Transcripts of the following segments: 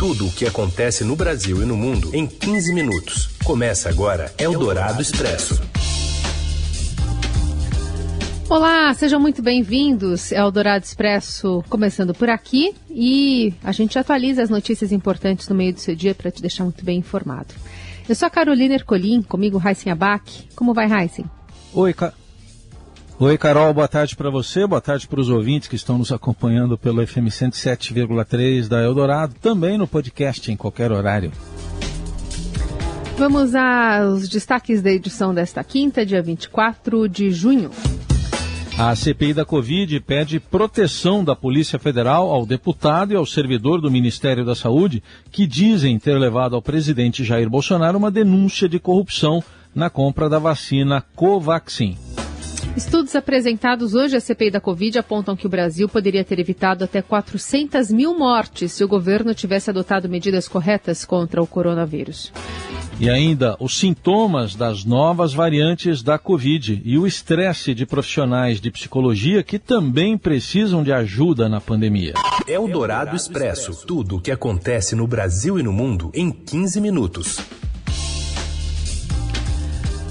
Tudo o que acontece no Brasil e no mundo em 15 minutos. Começa agora Eldorado Expresso. Olá, sejam muito bem-vindos. É o Dourado Expresso começando por aqui e a gente atualiza as notícias importantes no meio do seu dia para te deixar muito bem informado. Eu sou a Carolina Ercolim, comigo Raíssen Abac. Como vai, Raíssen? Oi, Ca... Oi, Carol, boa tarde para você, boa tarde para os ouvintes que estão nos acompanhando pelo FM 107,3 da Eldorado, também no podcast em qualquer horário. Vamos aos destaques da edição desta quinta, dia 24 de junho. A CPI da Covid pede proteção da Polícia Federal ao deputado e ao servidor do Ministério da Saúde que dizem ter levado ao presidente Jair Bolsonaro uma denúncia de corrupção na compra da vacina Covaxin. Estudos apresentados hoje à CPI da Covid apontam que o Brasil poderia ter evitado até 400 mil mortes se o governo tivesse adotado medidas corretas contra o coronavírus. E ainda os sintomas das novas variantes da Covid e o estresse de profissionais de psicologia que também precisam de ajuda na pandemia. É o Dourado Expresso tudo o que acontece no Brasil e no mundo em 15 minutos.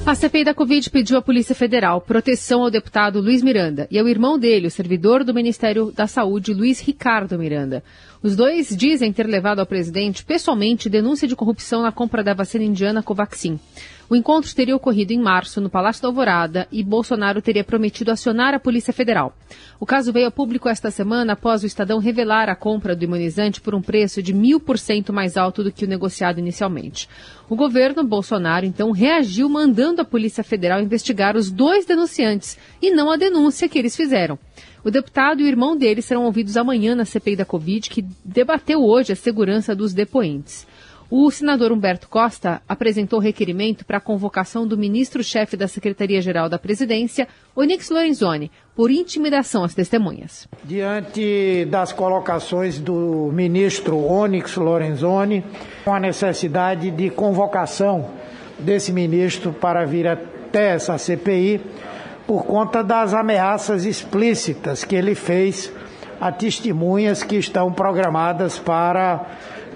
A CPI da Covid pediu à Polícia Federal proteção ao deputado Luiz Miranda e ao irmão dele, o servidor do Ministério da Saúde, Luiz Ricardo Miranda. Os dois dizem ter levado ao presidente pessoalmente denúncia de corrupção na compra da vacina indiana Covaxin. O encontro teria ocorrido em março, no Palácio da Alvorada, e Bolsonaro teria prometido acionar a Polícia Federal. O caso veio a público esta semana após o Estadão revelar a compra do imunizante por um preço de mil por cento mais alto do que o negociado inicialmente. O governo Bolsonaro, então, reagiu mandando a Polícia Federal investigar os dois denunciantes e não a denúncia que eles fizeram. O deputado e o irmão dele serão ouvidos amanhã na CPI da Covid, que debateu hoje a segurança dos depoentes. O senador Humberto Costa apresentou requerimento para a convocação do ministro-chefe da Secretaria-Geral da Presidência, Onyx Lorenzoni, por intimidação às testemunhas. Diante das colocações do ministro Onyx Lorenzoni, a necessidade de convocação desse ministro para vir até essa CPI, por conta das ameaças explícitas que ele fez a testemunhas que estão programadas para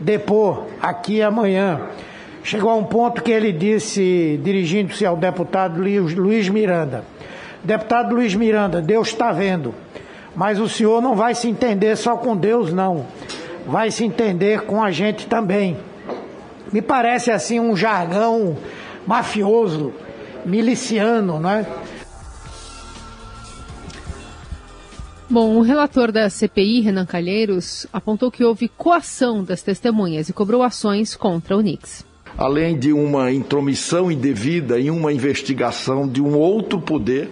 depor aqui amanhã. Chegou a um ponto que ele disse, dirigindo-se ao deputado Luiz Miranda: Deputado Luiz Miranda, Deus está vendo, mas o senhor não vai se entender só com Deus, não. Vai se entender com a gente também. Me parece assim um jargão mafioso, miliciano, não é? Bom, o relator da CPI, Renan Calheiros, apontou que houve coação das testemunhas e cobrou ações contra o Nix. Além de uma intromissão indevida em uma investigação de um outro poder,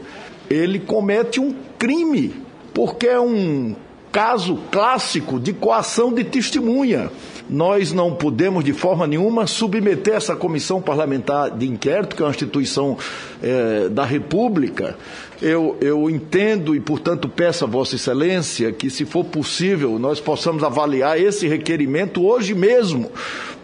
ele comete um crime, porque é um caso clássico de coação de testemunha. Nós não podemos, de forma nenhuma, submeter essa comissão parlamentar de inquérito, que é uma instituição é, da República. Eu, eu entendo e, portanto, peço a Vossa Excelência que, se for possível, nós possamos avaliar esse requerimento hoje mesmo,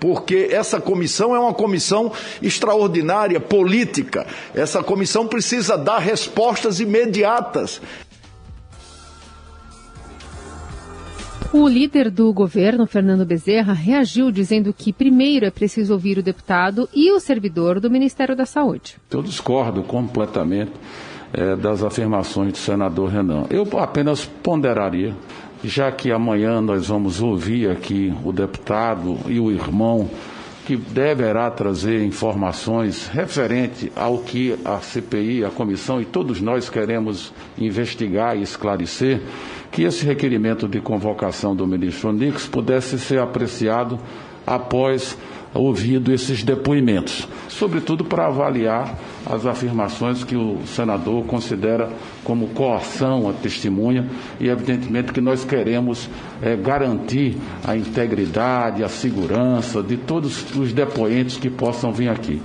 porque essa comissão é uma comissão extraordinária, política. Essa comissão precisa dar respostas imediatas. O líder do governo, Fernando Bezerra, reagiu dizendo que primeiro é preciso ouvir o deputado e o servidor do Ministério da Saúde. Eu discordo completamente é, das afirmações do senador Renan. Eu apenas ponderaria, já que amanhã nós vamos ouvir aqui o deputado e o irmão que deverá trazer informações referente ao que a CPI, a comissão e todos nós queremos investigar e esclarecer que esse requerimento de convocação do ministro Onix pudesse ser apreciado após ouvido esses depoimentos, sobretudo para avaliar as afirmações que o senador considera como coação à testemunha e, evidentemente, que nós queremos é, garantir a integridade, a segurança de todos os depoentes que possam vir aqui.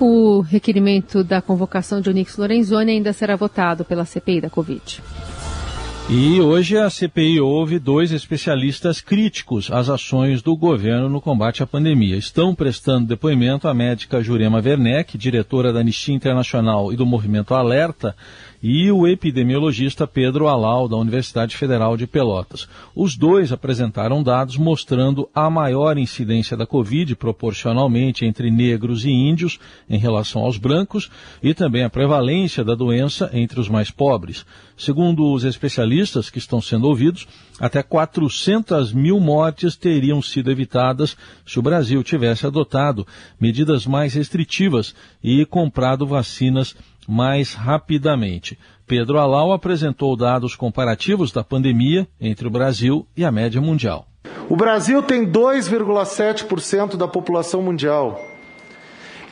O requerimento da convocação de Onix Lorenzoni ainda será votado pela CPI da Covid. E hoje a CPI ouve dois especialistas críticos às ações do governo no combate à pandemia. Estão prestando depoimento a médica Jurema Werneck, diretora da Anistia Internacional e do Movimento Alerta, e o epidemiologista Pedro Alau, da Universidade Federal de Pelotas. Os dois apresentaram dados mostrando a maior incidência da Covid proporcionalmente entre negros e índios em relação aos brancos e também a prevalência da doença entre os mais pobres. Segundo os especialistas que estão sendo ouvidos, até 400 mil mortes teriam sido evitadas se o Brasil tivesse adotado medidas mais restritivas e comprado vacinas mais rapidamente. Pedro Alau apresentou dados comparativos da pandemia entre o Brasil e a média mundial. O Brasil tem 2,7% da população mundial.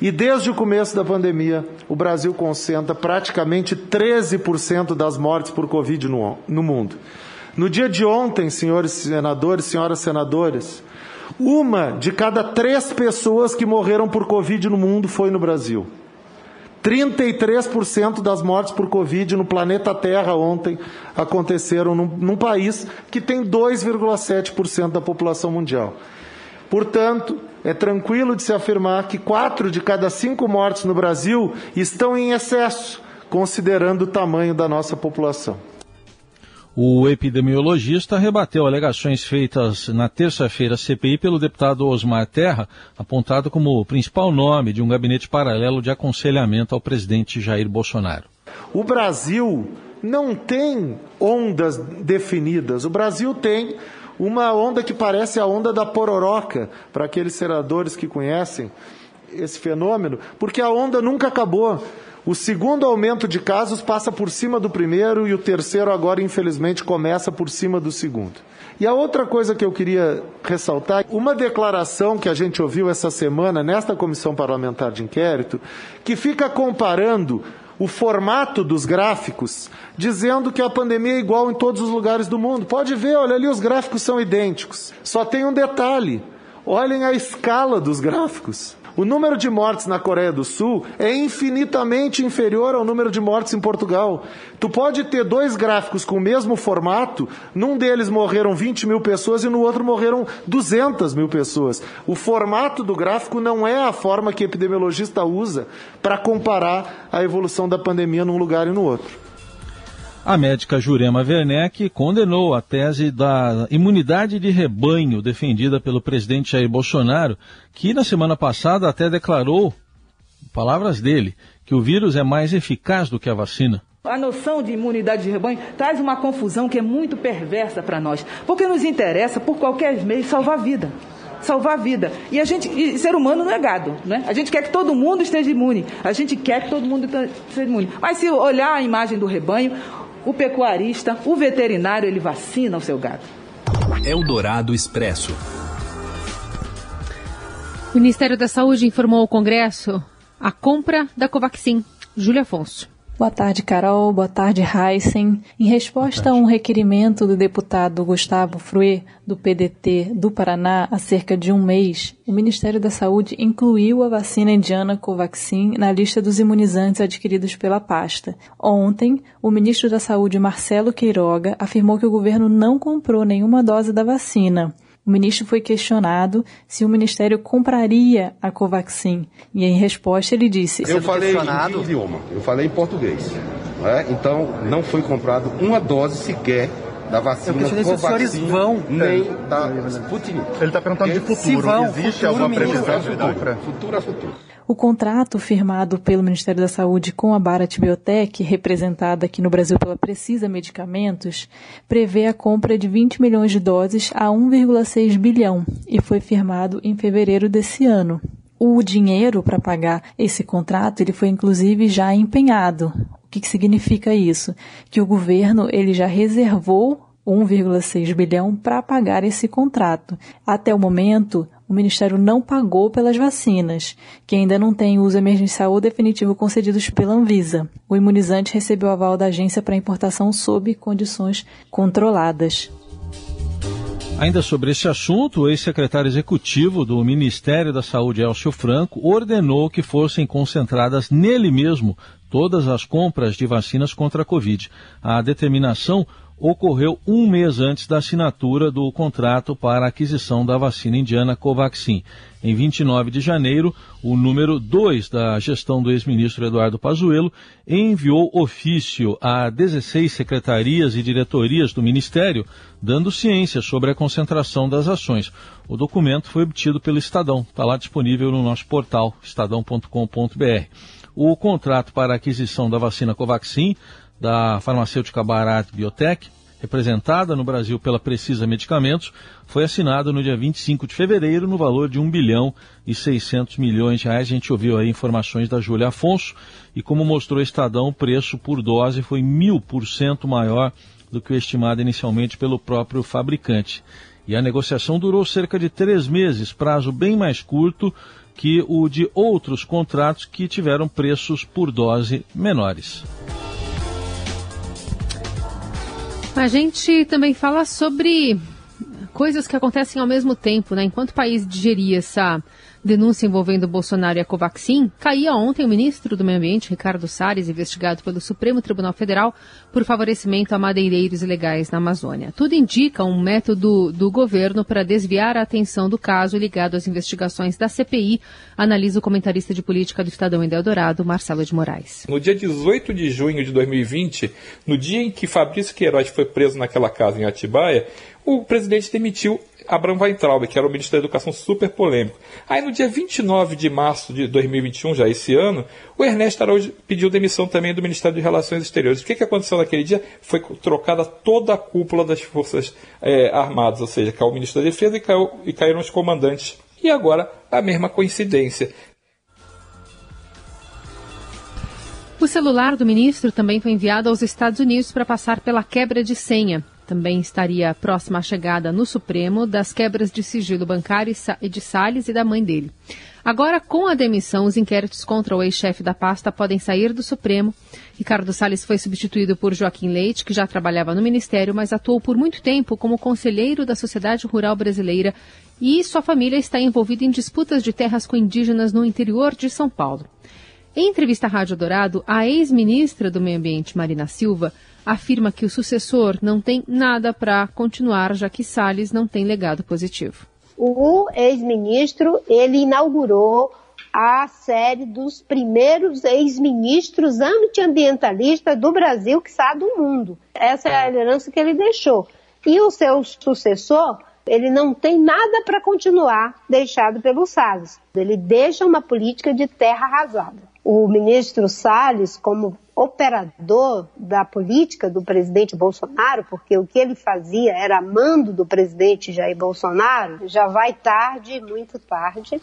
E desde o começo da pandemia, o Brasil concentra praticamente 13% das mortes por Covid no, no mundo. No dia de ontem, senhores senadores, senhoras senadoras, uma de cada três pessoas que morreram por Covid no mundo foi no Brasil. 33% das mortes por Covid no planeta Terra ontem aconteceram num, num país que tem 2,7% da população mundial. Portanto, é tranquilo de se afirmar que quatro de cada cinco mortes no Brasil estão em excesso, considerando o tamanho da nossa população. O epidemiologista rebateu alegações feitas na terça-feira CPI pelo deputado Osmar Terra, apontado como o principal nome de um gabinete paralelo de aconselhamento ao presidente Jair Bolsonaro. O Brasil não tem ondas definidas. O Brasil tem uma onda que parece a onda da pororoca, para aqueles senadores que conhecem esse fenômeno, porque a onda nunca acabou. O segundo aumento de casos passa por cima do primeiro e o terceiro agora, infelizmente, começa por cima do segundo. E a outra coisa que eu queria ressaltar, uma declaração que a gente ouviu essa semana nesta comissão parlamentar de inquérito, que fica comparando o formato dos gráficos, dizendo que a pandemia é igual em todos os lugares do mundo. Pode ver, olha ali, os gráficos são idênticos. Só tem um detalhe: olhem a escala dos gráficos. O número de mortes na Coreia do Sul é infinitamente inferior ao número de mortes em Portugal. Tu pode ter dois gráficos com o mesmo formato, num deles morreram 20 mil pessoas e no outro morreram 200 mil pessoas. O formato do gráfico não é a forma que epidemiologista usa para comparar a evolução da pandemia num lugar e no outro. A médica Jurema Werneck condenou a tese da imunidade de rebanho defendida pelo presidente Jair Bolsonaro, que na semana passada até declarou, palavras dele, que o vírus é mais eficaz do que a vacina. A noção de imunidade de rebanho traz uma confusão que é muito perversa para nós, porque nos interessa, por qualquer meio, salvar a vida salvar a vida. E a gente, e ser humano não é gado, né? A gente quer que todo mundo esteja imune. A gente quer que todo mundo esteja imune. Mas se olhar a imagem do rebanho, o pecuarista, o veterinário, ele vacina o seu gado. Eldorado Expresso. O Ministério da Saúde informou ao Congresso a compra da Covaxin. Júlia Afonso. Boa tarde, Carol. Boa tarde, Heisen. Em resposta a um requerimento do deputado Gustavo Fruê, do PDT do Paraná, há cerca de um mês, o Ministério da Saúde incluiu a vacina indiana Covaxin na lista dos imunizantes adquiridos pela pasta. Ontem, o ministro da Saúde, Marcelo Queiroga, afirmou que o governo não comprou nenhuma dose da vacina. O ministro foi questionado se o ministério compraria a Covaxin e em resposta ele disse: Eu falei em idioma, eu falei em português. É? Então não foi comprado uma dose sequer da vacina eu Covaxin, se os senhores vão nem da Sputnik. Ele está perguntando de futuro. Se vão, Existe futuro, alguma previsão de compra? Futuro a futuro. O contrato firmado pelo Ministério da Saúde com a Bharat Biotech, representada aqui no Brasil pela Precisa Medicamentos, prevê a compra de 20 milhões de doses a 1,6 bilhão e foi firmado em fevereiro desse ano. O dinheiro para pagar esse contrato ele foi inclusive já empenhado. O que, que significa isso? Que o governo ele já reservou 1,6 bilhão para pagar esse contrato. Até o momento, o Ministério não pagou pelas vacinas, que ainda não têm uso emergencial ou definitivo concedidos pela Anvisa. O imunizante recebeu aval da agência para importação sob condições controladas. Ainda sobre esse assunto, o ex-secretário executivo do Ministério da Saúde, Elcio Franco, ordenou que fossem concentradas nele mesmo todas as compras de vacinas contra a Covid. A determinação ocorreu um mês antes da assinatura do contrato para a aquisição da vacina indiana Covaxin. Em 29 de janeiro, o número 2 da gestão do ex-ministro Eduardo Pazuello enviou ofício a 16 secretarias e diretorias do Ministério, dando ciência sobre a concentração das ações. O documento foi obtido pelo Estadão, está lá disponível no nosso portal, estadão.com.br. O contrato para a aquisição da vacina Covaxin da farmacêutica Bharat Biotech, representada no Brasil pela Precisa Medicamentos, foi assinado no dia 25 de fevereiro no valor de 1 bilhão e 600 milhões de reais. A gente ouviu aí informações da Júlia Afonso e como mostrou o Estadão, o preço por dose foi mil por cento maior do que o estimado inicialmente pelo próprio fabricante. E a negociação durou cerca de três meses, prazo bem mais curto que o de outros contratos que tiveram preços por dose menores. A gente também fala sobre coisas que acontecem ao mesmo tempo, né? Enquanto o país digeria essa denúncia envolvendo Bolsonaro e a Covaxin, caía ontem o ministro do Meio Ambiente, Ricardo Salles, investigado pelo Supremo Tribunal Federal por favorecimento a madeireiros ilegais na Amazônia. Tudo indica um método do governo para desviar a atenção do caso ligado às investigações da CPI, analisa o comentarista de política do Estadão em Eldorado, Marcelo de Moraes. No dia 18 de junho de 2020, no dia em que Fabrício Queiroz foi preso naquela casa em Atibaia, o presidente demitiu Abraham Weintraub, que era o ministro da Educação super polêmico. Aí no dia 29 de março de 2021, já esse ano, o Ernesto Araújo pediu demissão também do Ministério de Relações Exteriores. O que, que aconteceu naquele dia? Foi trocada toda a cúpula das Forças é, Armadas, ou seja, caiu o ministro da Defesa e, caiu, e caíram os comandantes. E agora a mesma coincidência. O celular do ministro também foi enviado aos Estados Unidos para passar pela quebra de senha também estaria próxima à chegada no Supremo das quebras de sigilo bancário de Salles e da mãe dele. Agora, com a demissão, os inquéritos contra o ex-chefe da pasta podem sair do Supremo. Ricardo Salles foi substituído por Joaquim Leite, que já trabalhava no Ministério, mas atuou por muito tempo como conselheiro da Sociedade Rural Brasileira e sua família está envolvida em disputas de terras com indígenas no interior de São Paulo. Em entrevista à Rádio Dourado, a ex-ministra do Meio Ambiente, Marina Silva, afirma que o sucessor não tem nada para continuar, já que Salles não tem legado positivo. O ex-ministro, ele inaugurou a série dos primeiros ex-ministros antiambientalistas do Brasil, que está do mundo. Essa é a herança que ele deixou. E o seu sucessor, ele não tem nada para continuar deixado pelo Salles. Ele deixa uma política de terra arrasada. O ministro Salles, como operador da política do presidente Bolsonaro, porque o que ele fazia era mando do presidente Jair Bolsonaro, já vai tarde, muito tarde.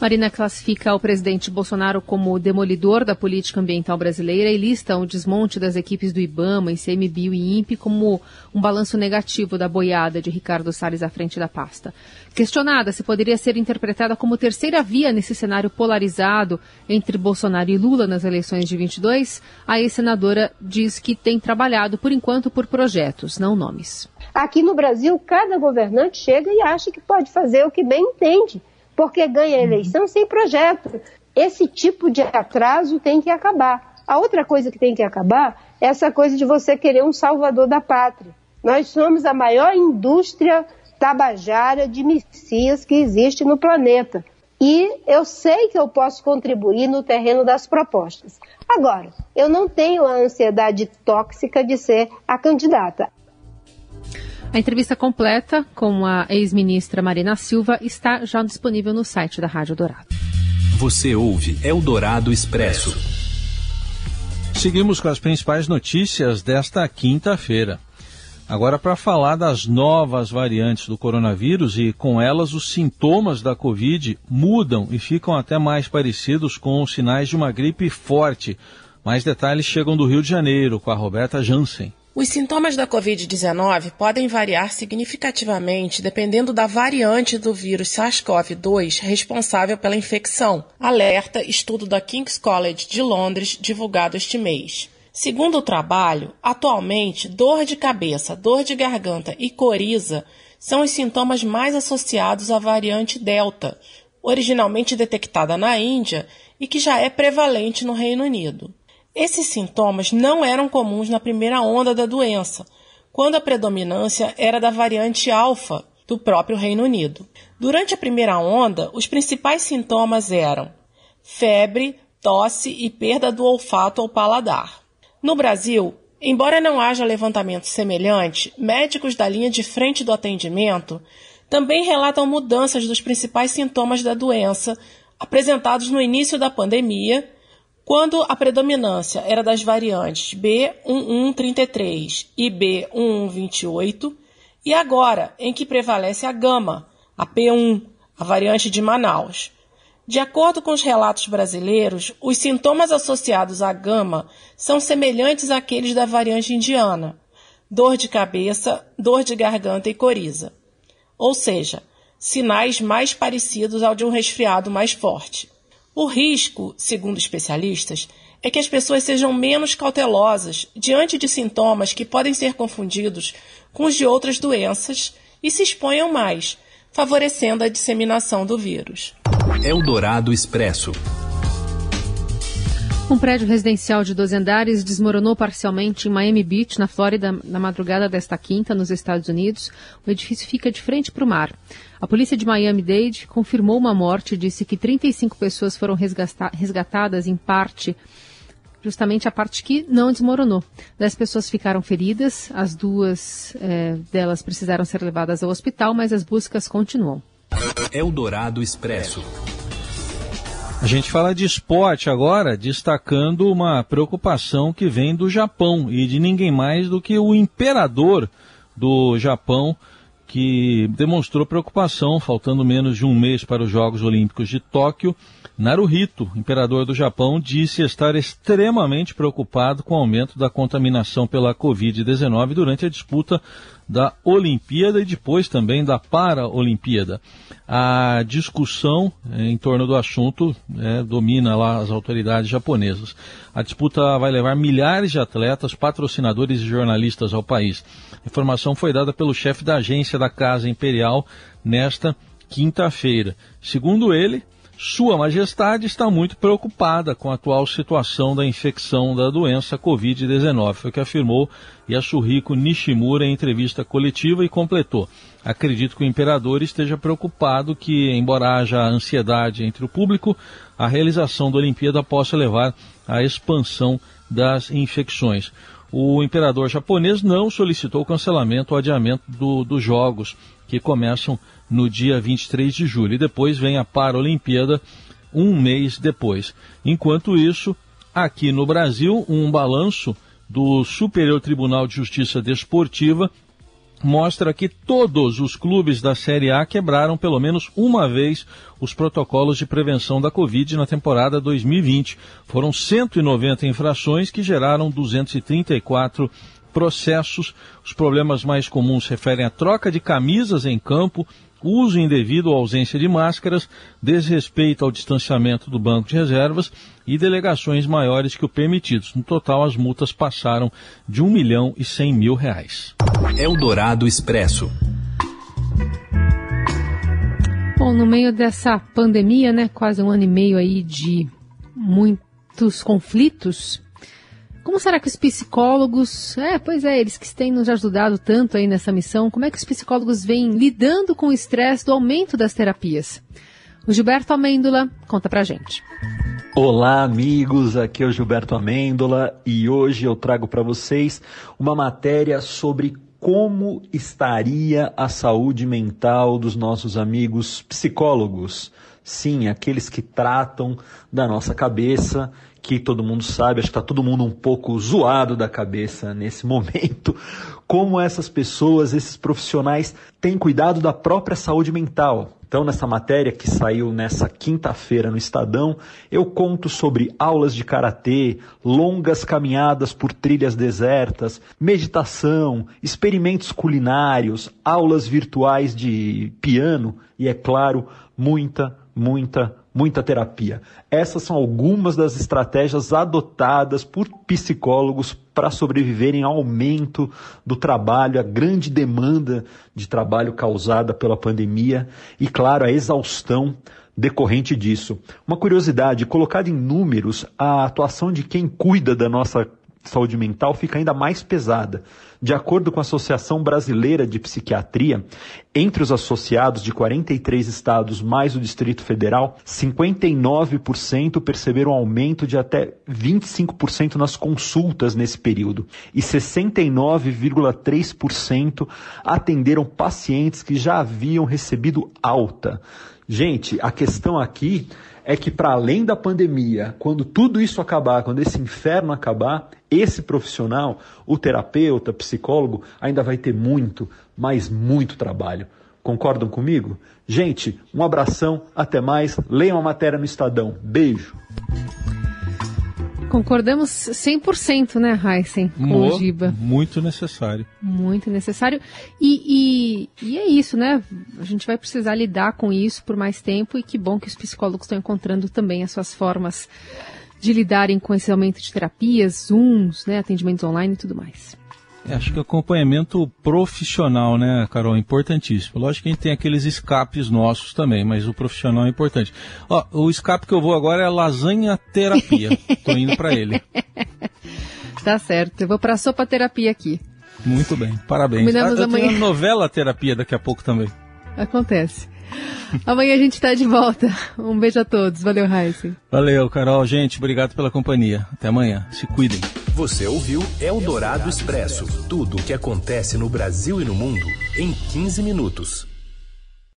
Marina classifica o presidente Bolsonaro como demolidor da política ambiental brasileira e lista o desmonte das equipes do IBAMA, ICMBio e INPE como um balanço negativo da boiada de Ricardo Salles à frente da pasta. Questionada se poderia ser interpretada como terceira via nesse cenário polarizado entre Bolsonaro e Lula nas eleições de 22, a ex-senadora diz que tem trabalhado, por enquanto, por projetos, não nomes. Aqui no Brasil, cada governante chega e acha que pode fazer o que bem entende porque ganha a eleição sem projeto. Esse tipo de atraso tem que acabar. A outra coisa que tem que acabar é essa coisa de você querer um salvador da pátria. Nós somos a maior indústria tabajara de messias que existe no planeta. E eu sei que eu posso contribuir no terreno das propostas. Agora, eu não tenho a ansiedade tóxica de ser a candidata. A entrevista completa com a ex-ministra Marina Silva está já disponível no site da Rádio Dourado. Você ouve Eldorado Expresso. Seguimos com as principais notícias desta quinta-feira. Agora, para falar das novas variantes do coronavírus e com elas os sintomas da Covid mudam e ficam até mais parecidos com os sinais de uma gripe forte. Mais detalhes chegam do Rio de Janeiro com a Roberta Jansen. Os sintomas da Covid-19 podem variar significativamente dependendo da variante do vírus SARS-CoV-2 responsável pela infecção, alerta estudo da King's College de Londres divulgado este mês. Segundo o trabalho, atualmente, dor de cabeça, dor de garganta e coriza são os sintomas mais associados à variante Delta, originalmente detectada na Índia e que já é prevalente no Reino Unido. Esses sintomas não eram comuns na primeira onda da doença, quando a predominância era da variante alfa do próprio Reino Unido. Durante a primeira onda, os principais sintomas eram febre, tosse e perda do olfato ou paladar. No Brasil, embora não haja levantamento semelhante, médicos da linha de frente do atendimento também relatam mudanças dos principais sintomas da doença apresentados no início da pandemia, quando a predominância era das variantes B1133 e B1128, e agora em que prevalece a gama, a P1, a variante de Manaus. De acordo com os relatos brasileiros, os sintomas associados à gama são semelhantes àqueles da variante indiana: dor de cabeça, dor de garganta e coriza ou seja, sinais mais parecidos ao de um resfriado mais forte. O risco, segundo especialistas, é que as pessoas sejam menos cautelosas diante de sintomas que podem ser confundidos com os de outras doenças e se exponham mais, favorecendo a disseminação do vírus. Eldorado Expresso. Um prédio residencial de 12 andares desmoronou parcialmente em Miami Beach, na Flórida, na madrugada desta quinta, nos Estados Unidos. O edifício fica de frente para o mar. A polícia de Miami-Dade confirmou uma morte e disse que 35 pessoas foram resgatadas em parte, justamente a parte que não desmoronou. Dez pessoas ficaram feridas, as duas é, delas precisaram ser levadas ao hospital, mas as buscas continuam. Eldorado Expresso. A gente fala de esporte agora, destacando uma preocupação que vem do Japão e de ninguém mais do que o imperador do Japão, que demonstrou preocupação, faltando menos de um mês para os Jogos Olímpicos de Tóquio. Naruhito, imperador do Japão, disse estar extremamente preocupado com o aumento da contaminação pela Covid-19 durante a disputa da Olimpíada e depois também da Paraolimpíada. A discussão eh, em torno do assunto é, domina lá as autoridades japonesas. A disputa vai levar milhares de atletas, patrocinadores e jornalistas ao país. A informação foi dada pelo chefe da agência da Casa Imperial nesta quinta-feira. Segundo ele, sua Majestade está muito preocupada com a atual situação da infecção da doença Covid-19, foi o que afirmou Yasuhiko Nishimura em entrevista coletiva e completou. Acredito que o imperador esteja preocupado que, embora haja ansiedade entre o público, a realização da Olimpíada possa levar à expansão das infecções. O imperador japonês não solicitou cancelamento ou adiamento do, dos Jogos, que começam no dia 23 de julho. E depois vem a Paralimpíada um mês depois. Enquanto isso, aqui no Brasil, um balanço do Superior Tribunal de Justiça Desportiva mostra que todos os clubes da Série A quebraram pelo menos uma vez os protocolos de prevenção da Covid na temporada 2020. Foram 190 infrações que geraram 234 processos. Os problemas mais comuns referem à troca de camisas em campo, uso indevido ou ausência de máscaras, desrespeito ao distanciamento do banco de reservas e delegações maiores que o permitidos. No total, as multas passaram de 1 milhão e 100 mil reais. Eldorado Expresso. Bom, no meio dessa pandemia, né, quase um ano e meio aí de muitos conflitos, como será que os psicólogos, é, pois é, eles que têm nos ajudado tanto aí nessa missão, como é que os psicólogos vêm lidando com o estresse do aumento das terapias? O Gilberto Amêndola conta pra gente. Olá, amigos. Aqui é o Gilberto Amêndola e hoje eu trago para vocês uma matéria sobre como estaria a saúde mental dos nossos amigos psicólogos. Sim, aqueles que tratam da nossa cabeça que todo mundo sabe, acho que está todo mundo um pouco zoado da cabeça nesse momento, como essas pessoas, esses profissionais têm cuidado da própria saúde mental. Então, nessa matéria que saiu nessa quinta-feira no Estadão, eu conto sobre aulas de karatê, longas caminhadas por trilhas desertas, meditação, experimentos culinários, aulas virtuais de piano e, é claro, muita, muita, muita terapia. Essas são algumas das estratégias adotadas por psicólogos para sobreviverem ao aumento do trabalho, a grande demanda de trabalho causada pela pandemia e, claro, a exaustão decorrente disso. Uma curiosidade, colocada em números, a atuação de quem cuida da nossa saúde mental fica ainda mais pesada. De acordo com a Associação Brasileira de Psiquiatria, entre os associados de 43 estados mais o Distrito Federal, 59% perceberam aumento de até 25% nas consultas nesse período e 69,3% atenderam pacientes que já haviam recebido alta. Gente, a questão aqui é que para além da pandemia, quando tudo isso acabar, quando esse inferno acabar, esse profissional, o terapeuta, psicólogo, ainda vai ter muito, mas muito trabalho. Concordam comigo? Gente, um abração, até mais. Leiam a matéria no Estadão. Beijo. Concordamos 100%, né, Heisen, com Mo, o Giba. Muito necessário. Muito necessário. E, e, e, é isso, né? A gente vai precisar lidar com isso por mais tempo e que bom que os psicólogos estão encontrando também as suas formas de lidarem com esse aumento de terapias, Zooms, né, atendimentos online e tudo mais. É, acho que acompanhamento profissional, né, Carol, é importantíssimo. Lógico que a gente tem aqueles escapes nossos também, mas o profissional é importante. Ó, o escape que eu vou agora é lasanha terapia. Tô indo para ele. Tá certo. Eu vou para sopa terapia aqui. Muito bem. Parabéns. Combinamos ah, eu amanhã. tenho novela terapia daqui a pouco também. Acontece. Amanhã a gente está de volta. Um beijo a todos. Valeu, Heisen. Valeu, Carol. Gente, obrigado pela companhia. Até amanhã. Se cuidem. Você ouviu Eldorado Expresso tudo o que acontece no Brasil e no mundo em 15 minutos.